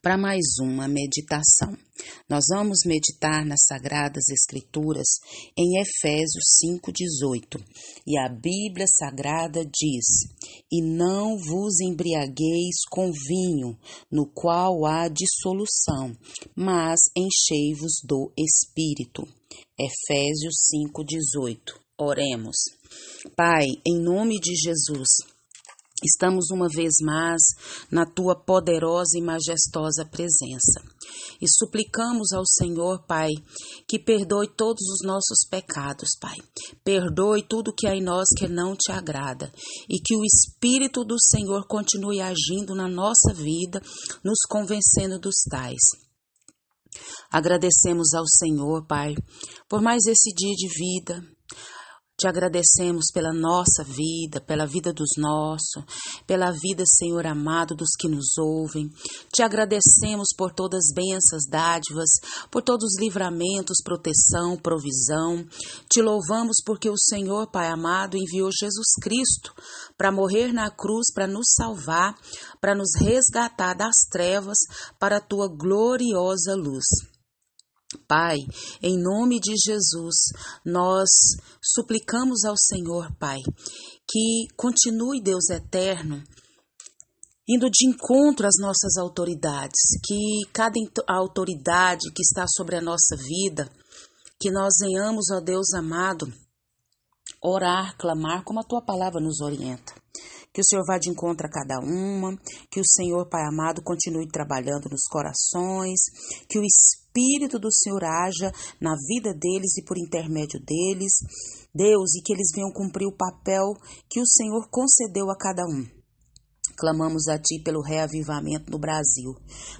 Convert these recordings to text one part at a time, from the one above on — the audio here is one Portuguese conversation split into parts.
para mais uma meditação. Nós vamos meditar nas Sagradas Escrituras em Efésios 5,18. E a Bíblia Sagrada diz: E não vos embriagueis com vinho, no qual há dissolução, mas enchei-vos do Espírito. Efésios 5,18. Oremos. Pai, em nome de Jesus, Estamos uma vez mais na tua poderosa e majestosa presença. E suplicamos ao Senhor, Pai, que perdoe todos os nossos pecados, Pai. Perdoe tudo que há em nós que não te agrada. E que o Espírito do Senhor continue agindo na nossa vida, nos convencendo dos tais. Agradecemos ao Senhor, Pai, por mais esse dia de vida, te agradecemos pela nossa vida, pela vida dos nossos, pela vida, Senhor amado, dos que nos ouvem. Te agradecemos por todas as bênçãos, dádivas, por todos os livramentos, proteção, provisão. Te louvamos porque o Senhor, Pai amado, enviou Jesus Cristo para morrer na cruz, para nos salvar, para nos resgatar das trevas para a tua gloriosa luz. Pai, em nome de Jesus, nós suplicamos ao Senhor, Pai, que continue, Deus eterno, indo de encontro às nossas autoridades, que cada autoridade que está sobre a nossa vida, que nós venhamos, ó Deus amado, orar, clamar como a tua palavra nos orienta. Que o Senhor vá de encontro a cada uma, que o Senhor, Pai amado, continue trabalhando nos corações, que o Espírito do Senhor haja na vida deles e por intermédio deles, Deus, e que eles venham cumprir o papel que o Senhor concedeu a cada um. Clamamos a Ti pelo reavivamento no Brasil.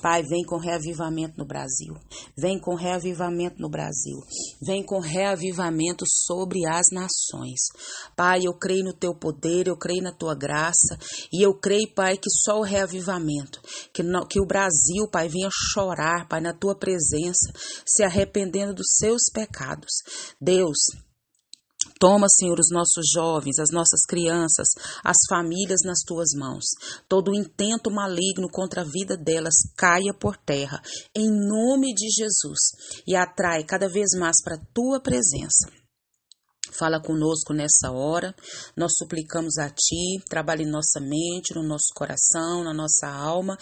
Pai, vem com reavivamento no Brasil. Vem com reavivamento no Brasil. Vem com reavivamento sobre as nações. Pai, eu creio no Teu poder, eu creio na Tua graça. E eu creio, Pai, que só o reavivamento, que, que o Brasil, Pai, venha chorar, Pai, na Tua presença, se arrependendo dos seus pecados. Deus, Toma, Senhor, os nossos jovens, as nossas crianças, as famílias nas tuas mãos. Todo intento maligno contra a vida delas caia por terra, em nome de Jesus, e atrai cada vez mais para a tua presença. Fala conosco nessa hora, nós suplicamos a Ti, trabalhe em nossa mente, no nosso coração, na nossa alma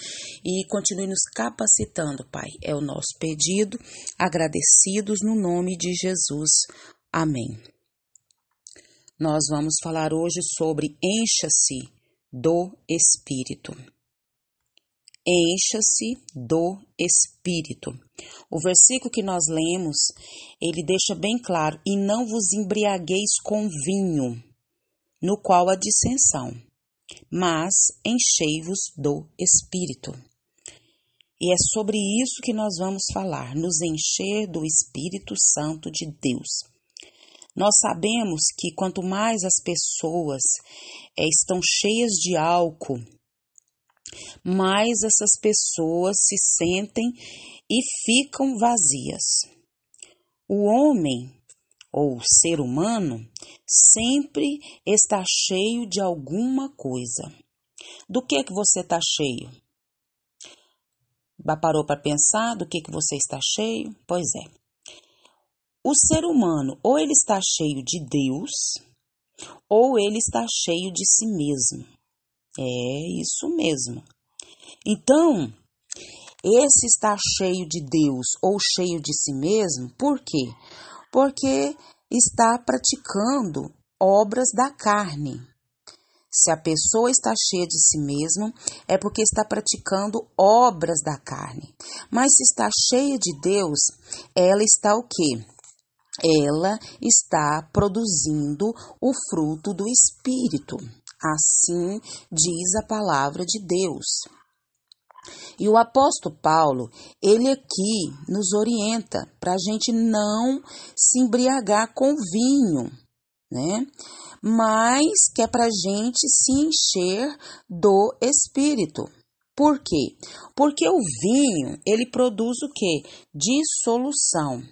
e continue nos capacitando, Pai. É o nosso pedido, agradecidos no nome de Jesus. Amém. Nós vamos falar hoje sobre encha-se do Espírito. Encha-se do Espírito. O versículo que nós lemos, ele deixa bem claro: e não vos embriagueis com vinho, no qual há dissensão, mas enchei-vos do Espírito. E é sobre isso que nós vamos falar, nos encher do Espírito Santo de Deus. Nós sabemos que quanto mais as pessoas é, estão cheias de álcool, mais essas pessoas se sentem e ficam vazias. O homem ou o ser humano sempre está cheio de alguma coisa. Do que que você está cheio? Parou para pensar do que que você está cheio? Pois é. O ser humano, ou ele está cheio de Deus, ou ele está cheio de si mesmo. É isso mesmo. Então, esse está cheio de Deus ou cheio de si mesmo, por quê? Porque está praticando obras da carne. Se a pessoa está cheia de si mesmo, é porque está praticando obras da carne. Mas se está cheia de Deus, ela está o quê? Ela está produzindo o fruto do Espírito. Assim diz a palavra de Deus. E o apóstolo Paulo, ele aqui nos orienta para a gente não se embriagar com vinho, né? Mas que é para a gente se encher do Espírito. Por quê? Porque o vinho, ele produz o quê? Dissolução.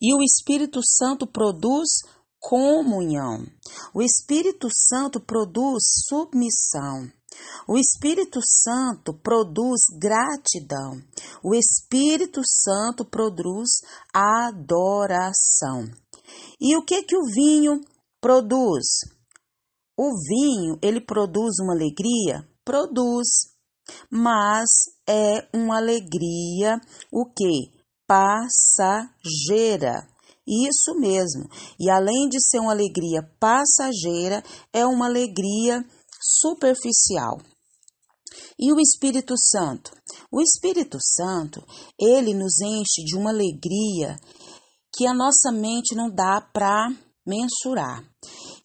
E o Espírito Santo produz comunhão. O Espírito Santo produz submissão. O Espírito Santo produz gratidão. O Espírito Santo produz adoração. E o que que o vinho produz? O vinho, ele produz uma alegria? Produz. Mas é uma alegria o que? Passageira. Isso mesmo. E além de ser uma alegria passageira, é uma alegria superficial. E o Espírito Santo? O Espírito Santo, ele nos enche de uma alegria que a nossa mente não dá para mensurar.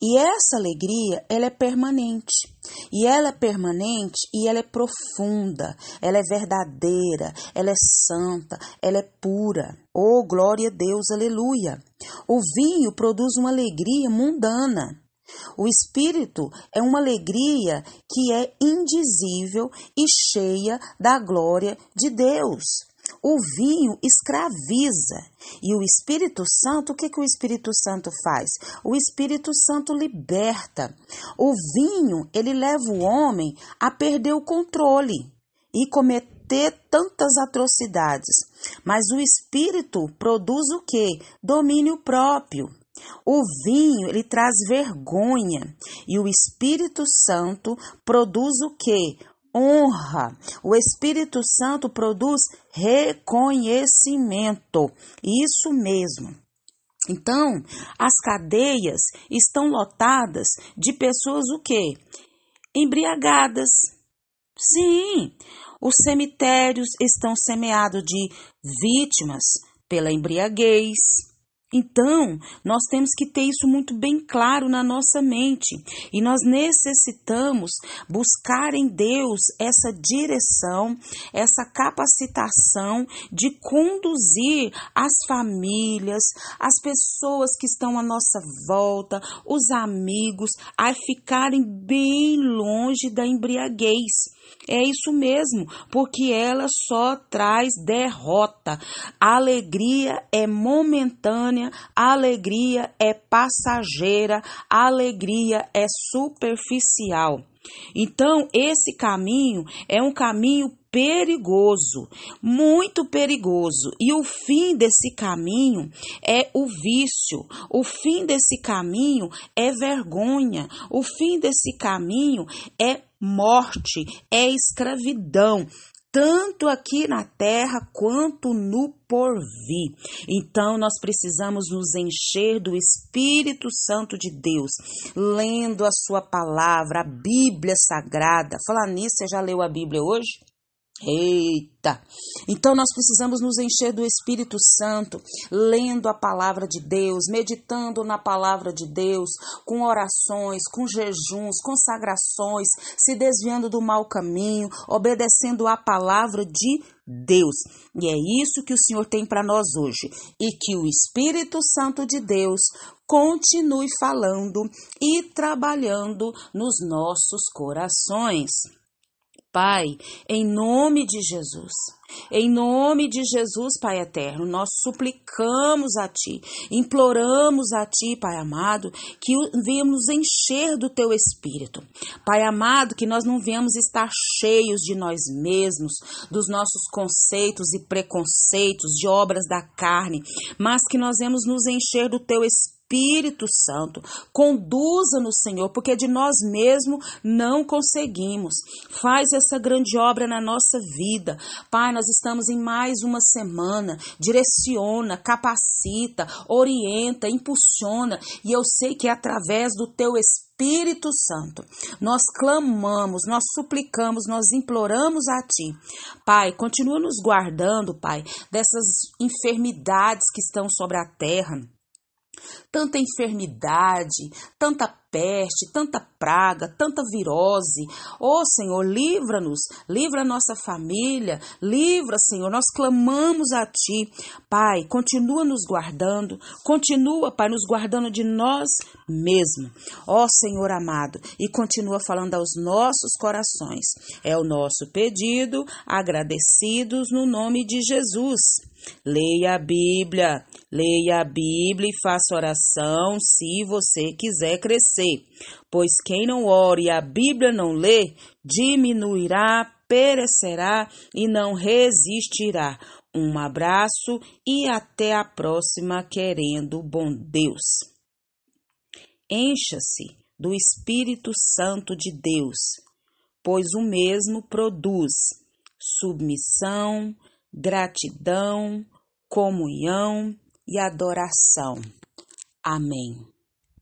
E essa alegria, ela é permanente. E ela é permanente e ela é profunda, ela é verdadeira, ela é santa, ela é pura. Oh, glória a Deus, aleluia. O vinho produz uma alegria mundana. O espírito é uma alegria que é indizível e cheia da glória de Deus. O vinho escraviza. E o Espírito Santo, o que, que o Espírito Santo faz? O Espírito Santo liberta. O vinho, ele leva o homem a perder o controle e cometer tantas atrocidades. Mas o Espírito produz o que? Domínio próprio. O vinho, ele traz vergonha. E o Espírito Santo produz o que? Honra. O Espírito Santo produz reconhecimento. Isso mesmo. Então, as cadeias estão lotadas de pessoas o quê? Embriagadas. Sim, os cemitérios estão semeados de vítimas pela embriaguez, então, nós temos que ter isso muito bem claro na nossa mente e nós necessitamos buscar em Deus essa direção, essa capacitação de conduzir as famílias, as pessoas que estão à nossa volta, os amigos, a ficarem bem longe da embriaguez. É isso mesmo, porque ela só traz derrota. A alegria é momentânea, a alegria é passageira, a alegria é superficial. Então, esse caminho é um caminho perigoso, muito perigoso. E o fim desse caminho é o vício, o fim desse caminho é vergonha, o fim desse caminho é morte, é escravidão, tanto aqui na terra quanto no porvir. Então nós precisamos nos encher do Espírito Santo de Deus, lendo a sua palavra, a Bíblia Sagrada. Falar nisso, você já leu a Bíblia hoje? Eita! Então nós precisamos nos encher do Espírito Santo, lendo a palavra de Deus, meditando na palavra de Deus, com orações, com jejuns, consagrações, se desviando do mau caminho, obedecendo a palavra de Deus. E é isso que o Senhor tem para nós hoje. E que o Espírito Santo de Deus continue falando e trabalhando nos nossos corações. Pai, em nome de Jesus, em nome de Jesus, Pai eterno, nós suplicamos a Ti, imploramos a Ti, Pai amado, que venhamos encher do Teu Espírito. Pai amado, que nós não venhamos estar cheios de nós mesmos, dos nossos conceitos e preconceitos, de obras da carne, mas que nós venhamos nos encher do Teu Espírito Espírito Santo. Conduza-nos, Senhor, porque de nós mesmos não conseguimos. Faz essa grande obra na nossa vida. Pai, nós estamos em mais uma semana. Direciona, capacita, orienta, impulsiona. E eu sei que é através do teu Espírito Santo. Nós clamamos, nós suplicamos, nós imploramos a Ti. Pai, continua nos guardando, Pai, dessas enfermidades que estão sobre a terra tanta enfermidade, tanta peste, tanta praga, tanta virose. Ó oh, Senhor, livra-nos, livra a nossa família, livra, Senhor. Nós clamamos a Ti. Pai, continua nos guardando, continua, Pai, nos guardando de nós mesmo. Ó Senhor amado, e continua falando aos nossos corações. É o nosso pedido, agradecidos no nome de Jesus. Leia a Bíblia, leia a Bíblia e faça oração se você quiser crescer. Pois quem não ore e a Bíblia não lê, diminuirá, perecerá e não resistirá. Um abraço e até a próxima, querendo bom Deus. Encha-se do Espírito Santo de Deus, pois o mesmo produz submissão, gratidão, comunhão e adoração. Amém.